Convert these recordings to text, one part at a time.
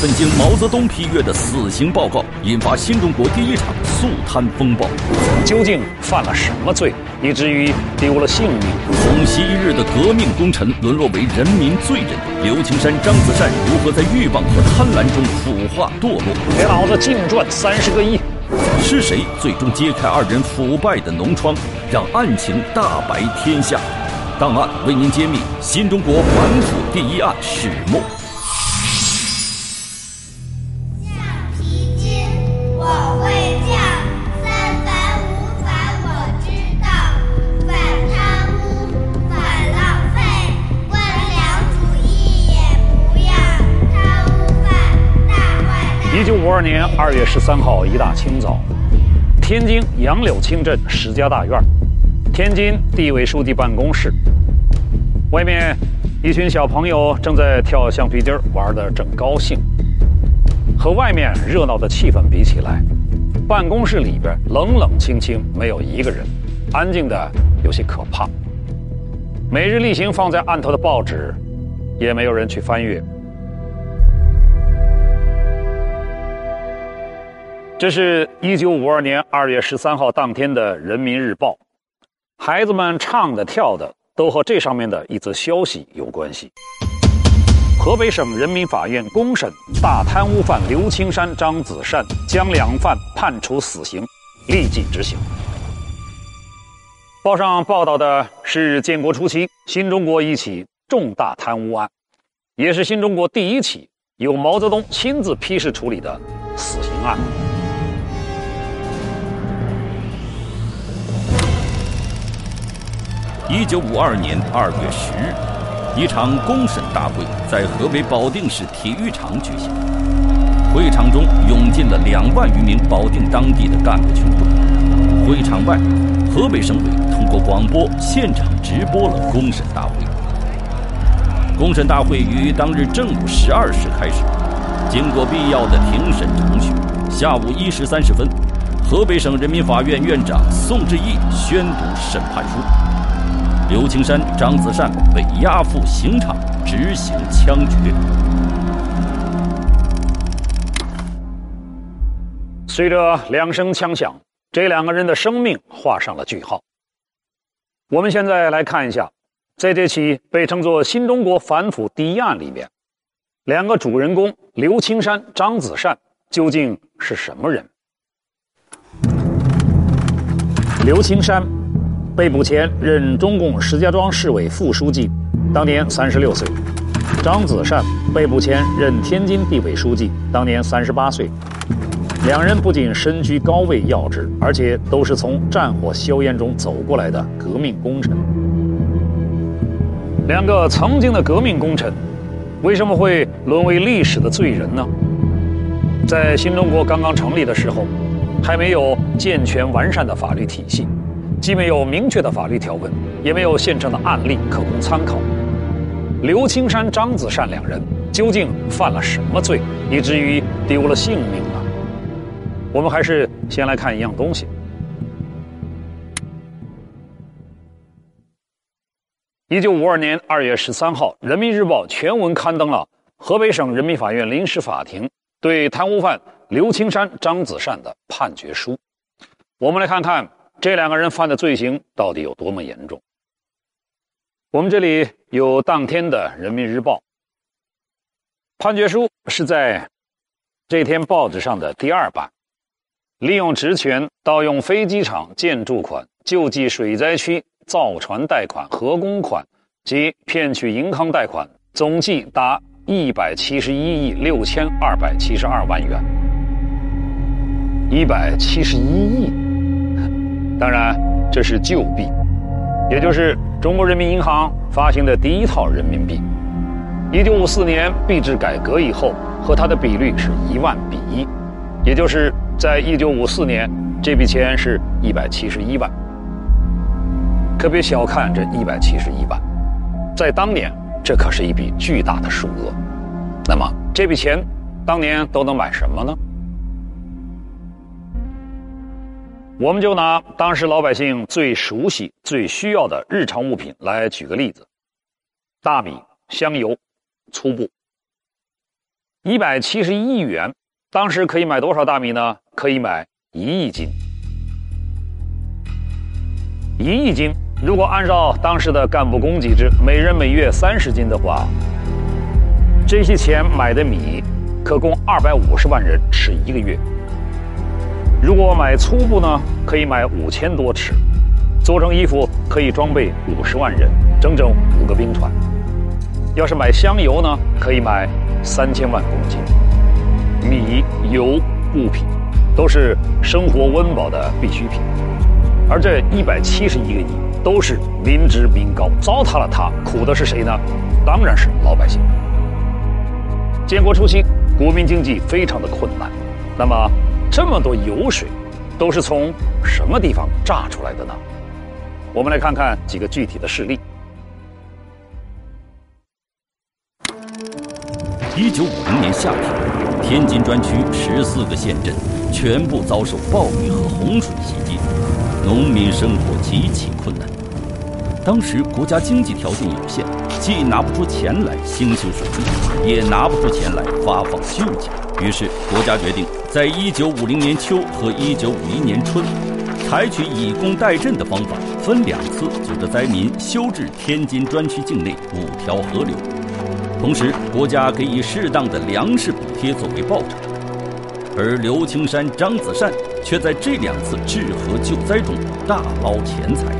一九五一年，一份经毛泽东批阅的死刑报告，引发新中国第一场肃贪风暴。究竟犯了什么罪，以至于丢了性命？从昔日的革命功臣沦落为人民罪人，刘青山、张子善如何在欲望和贪婪中腐化堕落？给老子净赚三十个亿！是谁最终揭开二人腐败的脓疮，让案情大白天下？档案为您揭秘新中国反腐第一案始末。二年二月十三号一大清早，天津杨柳青镇石家大院，天津地委书记办公室，外面一群小朋友正在跳橡皮筋，玩得正高兴。和外面热闹的气氛比起来，办公室里边冷冷清清，没有一个人，安静的有些可怕。每日例行放在案头的报纸，也没有人去翻阅。这是一九五二年二月十三号当天的《人民日报》，孩子们唱的跳的都和这上面的一则消息有关系。河北省人民法院公审大贪污犯刘青山、张子善，将两犯判处死刑，立即执行。报上报道的是建国初期新中国一起重大贪污案，也是新中国第一起由毛泽东亲自批示处理的死刑案。一九五二年二月十日，一场公审大会在河北保定市体育场举行。会场中涌进了两万余名保定当地的干部群众。会场外，河北省委通过广播现场直播了公审大会。公审大会于当日正午十二时开始，经过必要的庭审程序，下午一时三十分，河北省人民法院院长宋志毅宣读审判书。刘青山、张子善被押赴刑场执行枪决。随着两声枪响，这两个人的生命画上了句号。我们现在来看一下，在这起被称作“新中国反腐第一案”里面，两个主人公刘青山、张子善究竟是什么人？刘青山被捕前任中共石家庄市委副书记，当年三十六岁；张子善被捕前任天津地委书记，当年三十八岁。两人不仅身居高位要职，而且都是从战火硝烟中走过来的革命功臣。两个曾经的革命功臣，为什么会沦为历史的罪人呢？在新中国刚刚成立的时候，还没有健全完善的法律体系，既没有明确的法律条文，也没有现成的案例可供参考。刘青山、张子善两人究竟犯了什么罪，以至于丢了性命呢？我们还是先来看一样东西。一九五二年二月十三号，《人民日报》全文刊登了河北省人民法院临时法庭对贪污犯刘青山、张子善的判决书。我们来看看这两个人犯的罪行到底有多么严重。我们这里有当天的《人民日报》判决书，是在这天报纸上的第二版。利用职权盗用飞机场建筑款、救济水灾区造船贷款、核工款及骗取银行贷款，总计达一百七十一亿六千二百七十二万元。一百七十一亿，当然这是旧币，也就是中国人民银行发行的第一套人民币。一九五四年币制改革以后，和它的比率是一万比一，也就是。在一九五四年，这笔钱是一百七十一万。可别小看这一百七十一万，在当年，这可是一笔巨大的数额。那么，这笔钱当年都能买什么呢？我们就拿当时老百姓最熟悉、最需要的日常物品来举个例子：大米、香油、粗布。一百七十一亿元，当时可以买多少大米呢？可以买一亿斤。一亿斤，如果按照当时的干部供给制，每人每月三十斤的话，这些钱买的米可供二百五十万人吃一个月。如果买粗布呢，可以买五千多尺，做成衣服可以装备五十万人，整整五个兵团。要是买香油呢，可以买三千万公斤。米、油、物品都是生活温饱的必需品，而这一百七十一个亿都是民脂民膏，糟蹋了它，苦的是谁呢？当然是老百姓。建国初期，国民经济非常的困难，那么这么多油水都是从什么地方榨出来的呢？我们来看看几个具体的事例。一九五零年夏天，天津专区十四个县镇全部遭受暴雨和洪水袭击，农民生活极其困难。当时国家经济条件有限，既拿不出钱来兴修水利，也拿不出钱来发放救济。于是，国家决定在一九五零年秋和一九五一年春，采取以工代赈的方法，分两次组织灾民修治天津专区境内五条河流。同时，国家给予适当的粮食补贴作为报酬，而刘青山、张子善却在这两次治河救灾中大捞钱财。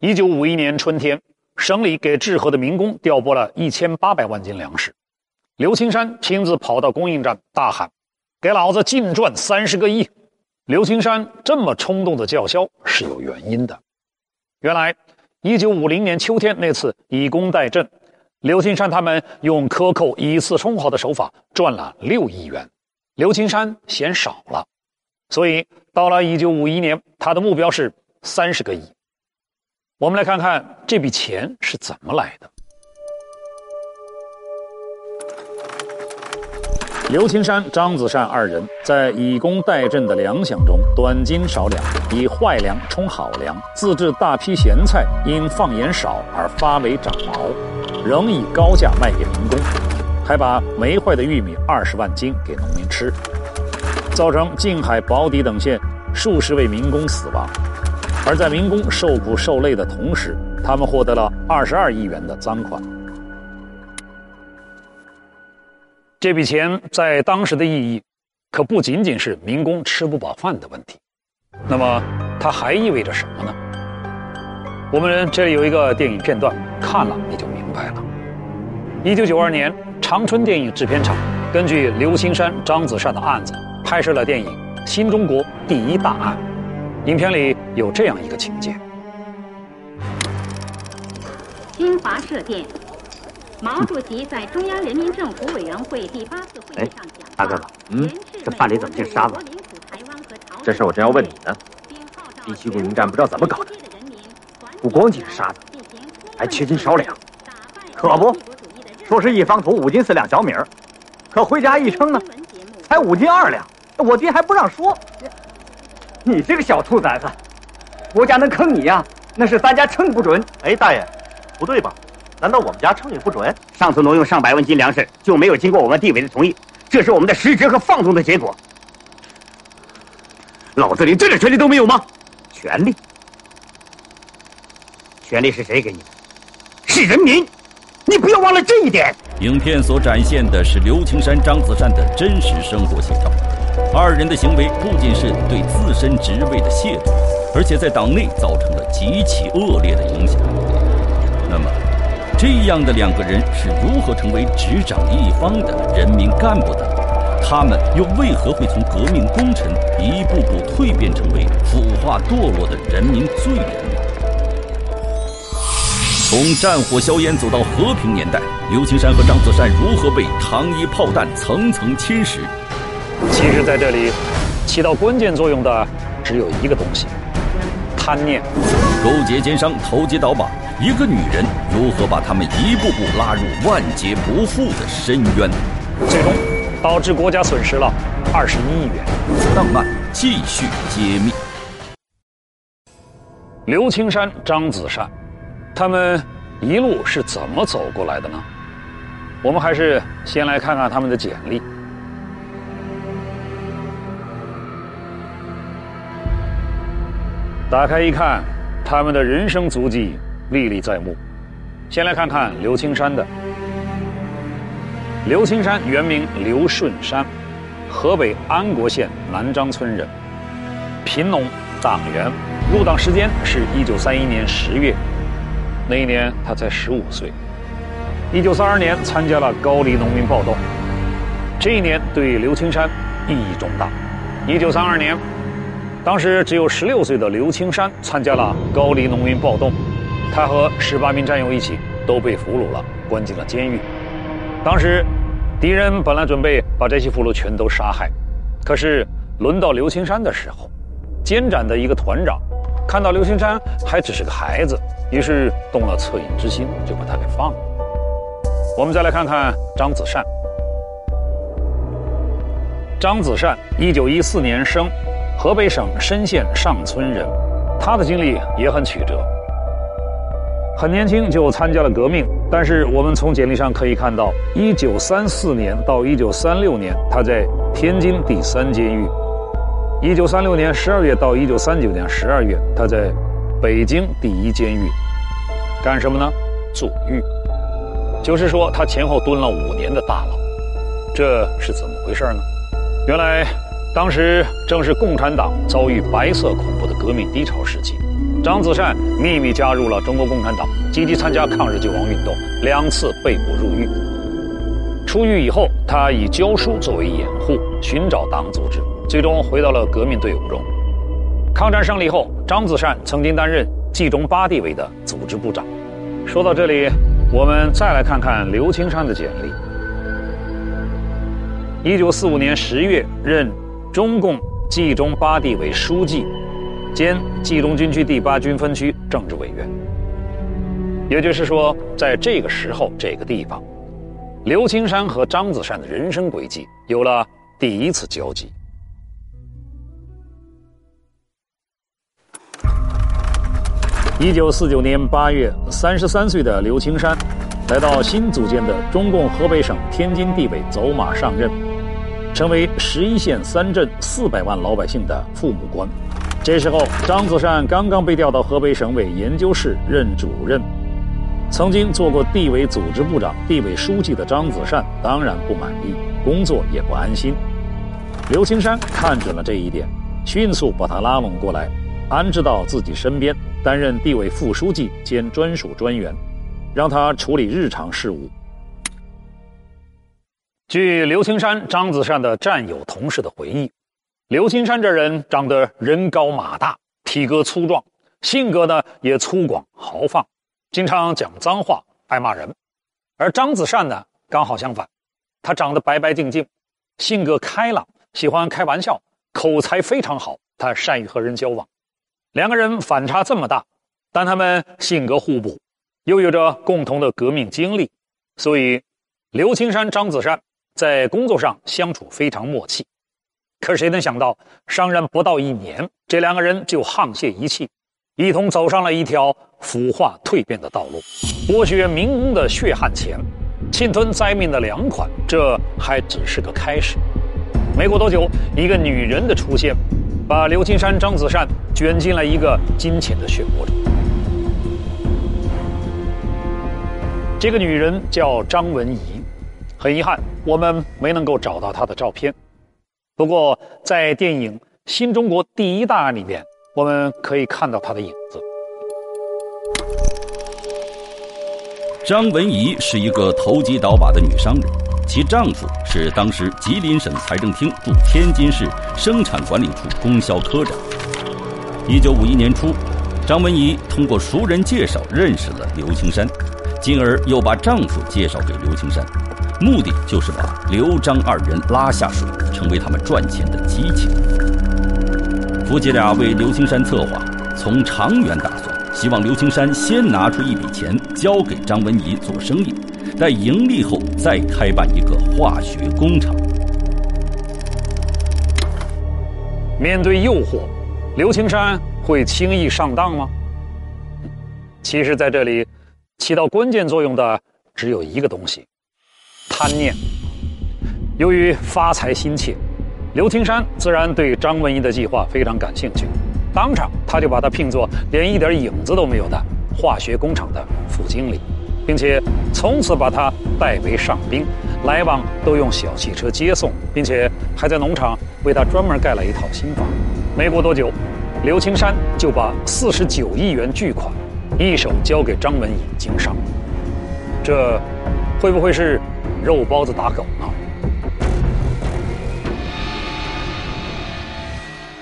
一九五一年春天，省里给治河的民工调拨了一千八百万斤粮食，刘青山亲自跑到供应站大喊：“给老子净赚三十个亿！”刘青山这么冲动的叫嚣是有原因的，原来。一九五零年秋天那次以工代赈，刘青山他们用克扣以次充好的手法赚了六亿元，刘青山嫌少了，所以到了一九五一年，他的目标是三十个亿。我们来看看这笔钱是怎么来的。刘青山、张子善二人在以工代赈的粮饷中短斤少两，以坏粮充好粮，自制大批咸菜，因放盐少而发霉长毛，仍以高价卖给民工，还把没坏的玉米二十万斤给农民吃，造成静海、宝坻等县数十位民工死亡。而在民工受苦受累的同时，他们获得了二十二亿元的赃款。这笔钱在当时的意义，可不仅仅是民工吃不饱饭的问题，那么它还意味着什么呢？我们这里有一个电影片段，看了你就明白了。一九九二年，长春电影制片厂根据刘青山、张子善的案子，拍摄了电影《新中国第一大案》。影片里有这样一个情节：新华社电。毛主席在中央人民政府委员会第八次会议上讲：“大哥，嗯，这饭里怎么进沙子？这事我正要问你呢。第七步营站不知道怎么搞的，不光进沙子，还缺斤少两。可不，说是一方土五斤四两小米儿，可回家一称呢，才五斤二两。我爹还不让说。你这个小兔崽子，国家能坑你呀？那是咱家称不准。哎，大爷，不对吧？”难道我们家称也不准？上次挪用上百万斤粮食就没有经过我们地委的同意，这是我们的失职和放纵的结果。老子连这点权利都没有吗？权利？权利是谁给你的？是人民！你不要忘了这一点。影片所展现的是刘青山、张子善的真实生活写照。二人的行为不仅是对自身职位的亵渎，而且在党内造成了极其恶劣的影响。那么？这样的两个人是如何成为执掌一方的人民干部的？他们又为何会从革命功臣一步步蜕变成为腐化堕落的人民罪人呢？从战火硝烟走到和平年代，刘青山和张子善如何被糖衣炮弹层层侵蚀？其实，在这里起到关键作用的只有一个东西：贪念。勾结奸商，投机倒把。一个女人如何把他们一步步拉入万劫不复的深渊？最终导致国家损失了二十一亿元。档案继续揭秘。刘青山、张子善，他们一路是怎么走过来的呢？我们还是先来看看他们的简历。打开一看，他们的人生足迹历历在目。先来看看刘青山的。刘青山原名刘顺山，河北安国县南张村人，贫农，党员，入党时间是一九三一年十月，那一年他才十五岁。一九三二年参加了高黎农民暴动，这一年对刘青山意义重大。一九三二年。当时只有十六岁的刘青山参加了高黎农民暴动，他和十八名战友一起都被俘虏了，关进了监狱。当时，敌人本来准备把这些俘虏全都杀害，可是轮到刘青山的时候，监斩的一个团长看到刘青山还只是个孩子，于是动了恻隐之心，就把他给放了。我们再来看看张子善。张子善，一九一四年生。河北省深县上村人，他的经历也很曲折。很年轻就参加了革命，但是我们从简历上可以看到，1934年到1936年他在天津第三监狱；1936年12月到1939年12月他在北京第一监狱，干什么呢？坐狱，就是说他前后蹲了五年的大牢。这是怎么回事呢？原来。当时正是共产党遭遇白色恐怖的革命低潮时期，张子善秘密加入了中国共产党，积极参加抗日救亡运动，两次被捕入狱。出狱以后，他以教书作为掩护，寻找党组织，最终回到了革命队伍中。抗战胜利后，张子善曾经担任冀中八地委的组织部长。说到这里，我们再来看看刘青山的简历。一九四五年十月任。中共冀中八地委书记兼冀中军区第八军分区政治委员，也就是说，在这个时候、这个地方，刘青山和张子善的人生轨迹有了第一次交集。一九四九年八月，三十三岁的刘青山来到新组建的中共河北省天津地委走马上任。成为十一县三镇四百万老百姓的父母官。这时候，张子善刚刚被调到河北省委研究室任主任。曾经做过地委组织部长、地委书记的张子善当然不满意，工作也不安心。刘青山看准了这一点，迅速把他拉拢过来，安置到自己身边，担任地委副书记兼专属专员，让他处理日常事务。据刘青山、张子善的战友、同事的回忆，刘青山这人长得人高马大，体格粗壮，性格呢也粗犷豪放，经常讲脏话，爱骂人；而张子善呢刚好相反，他长得白白净净，性格开朗，喜欢开玩笑，口才非常好，他善于和人交往。两个人反差这么大，但他们性格互补，又有着共同的革命经历，所以刘青山、张子善。在工作上相处非常默契，可谁能想到，上任不到一年，这两个人就沆瀣一气，一同走上了一条腐化蜕变的道路，剥削民工的血汗钱，侵吞灾民的粮款，这还只是个开始。没过多久，一个女人的出现，把刘青山、张子善卷进了一个金钱的漩涡中。这个女人叫张文怡。很遗憾，我们没能够找到她的照片。不过，在电影《新中国第一大案》里面，我们可以看到他的影子。张文仪是一个投机倒把的女商人，其丈夫是当时吉林省财政厅驻天津市生产管理处供销科长。一九五一年初，张文仪通过熟人介绍认识了刘青山，进而又把丈夫介绍给刘青山。目的就是把刘张二人拉下水，成为他们赚钱的机器。夫妻俩为刘青山策划，从长远打算，希望刘青山先拿出一笔钱交给张文仪做生意，待盈利后再开办一个化学工厂。面对诱惑，刘青山会轻易上当吗？其实，在这里。起到关键作用的只有一个东西：贪念。由于发财心切，刘青山自然对张文仪的计划非常感兴趣，当场他就把他聘作连一点影子都没有的化学工厂的副经理，并且从此把他带为上宾，来往都用小汽车接送，并且还在农场为他专门盖了一套新房。没过多久，刘青山就把四十九亿元巨款一手交给张文仪经商，这会不会是肉包子打狗呢？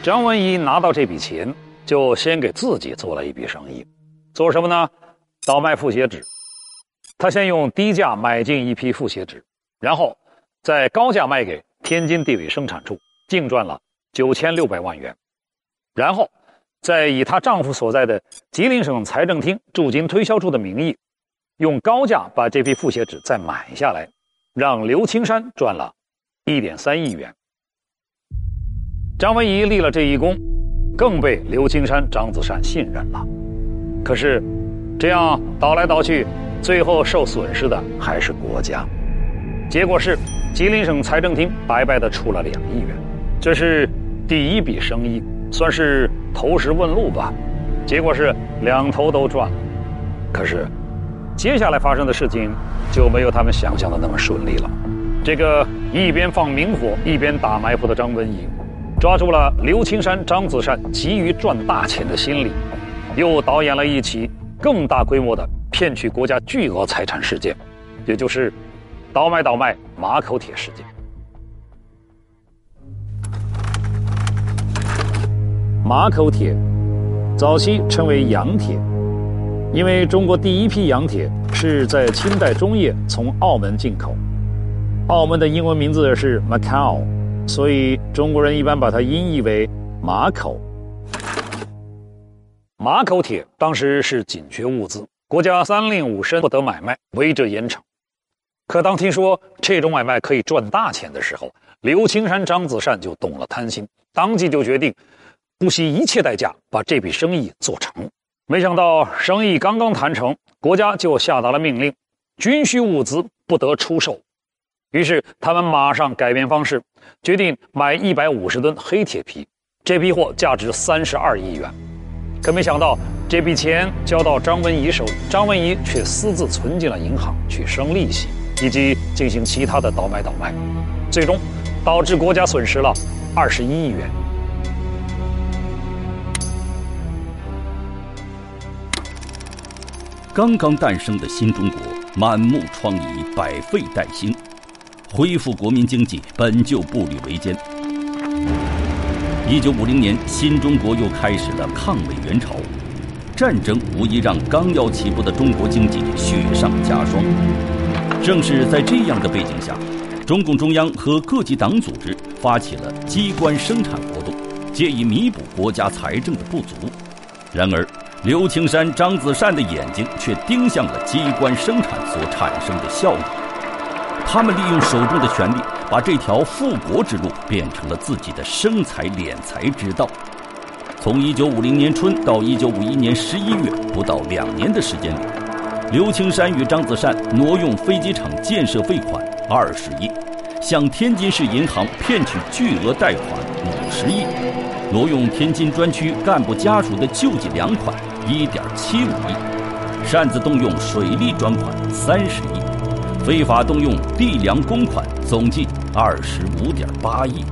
张文仪拿到这笔钱，就先给自己做了一笔生意，做什么呢？倒卖复写纸。他先用低价买进一批复写纸，然后再高价卖给天津地委生产处，净赚了九千六百万元。然后再以她丈夫所在的吉林省财政厅驻京推销处的名义，用高价把这批复写纸再买下来，让刘青山赚了一点三亿元。张文仪立了这一功，更被刘青山、张子善信任了。可是，这样倒来倒去，最后受损失的还是国家。结果是，吉林省财政厅白白的出了两亿元。这是第一笔生意，算是投石问路吧。结果是两头都赚了。可是，接下来发生的事情就没有他们想象的那么顺利了。这个一边放明火一边打埋伏的张文仪。抓住了刘青山、张子善急于赚大钱的心理，又导演了一起更大规模的骗取国家巨额财产事件，也就是倒卖倒卖马口铁事件。马口铁早期称为洋铁，因为中国第一批洋铁是在清代中叶从澳门进口，澳门的英文名字是 Macau。所以中国人一般把它音译为马口。马口铁当时是紧缺物资，国家三令五申不得买卖，违者严惩。可当听说这种买卖可以赚大钱的时候，刘青山、张子善就动了贪心，当即就决定不惜一切代价把这笔生意做成。没想到生意刚刚谈成，国家就下达了命令：军需物资不得出售。于是他们马上改变方式，决定买一百五十吨黑铁皮。这批货价值三十二亿元，可没想到这笔钱交到张文仪手，张文仪却私自存进了银行去生利息，以及进行其他的倒买倒卖，最终导致国家损失了二十一亿元。刚刚诞生的新中国，满目疮痍，百废待兴。恢复国民经济本就步履维艰。一九五零年，新中国又开始了抗美援朝，战争无疑让刚要起步的中国经济雪上加霜。正是在这样的背景下，中共中央和各级党组织发起了机关生产活动，借以弥补国家财政的不足。然而，刘青山、张子善的眼睛却盯向了机关生产所产生的效益。他们利用手中的权力，把这条富国之路变成了自己的生财敛财之道。从1950年春到1951年11月，不到两年的时间里，刘青山与张子善挪用飞机场建设费款二十亿，向天津市银行骗取巨额贷款五十亿，挪用天津专区干部家属的救济粮款一点七五亿，擅自动用水利专款三十亿。非法动用地粮公款总计二十五点八亿。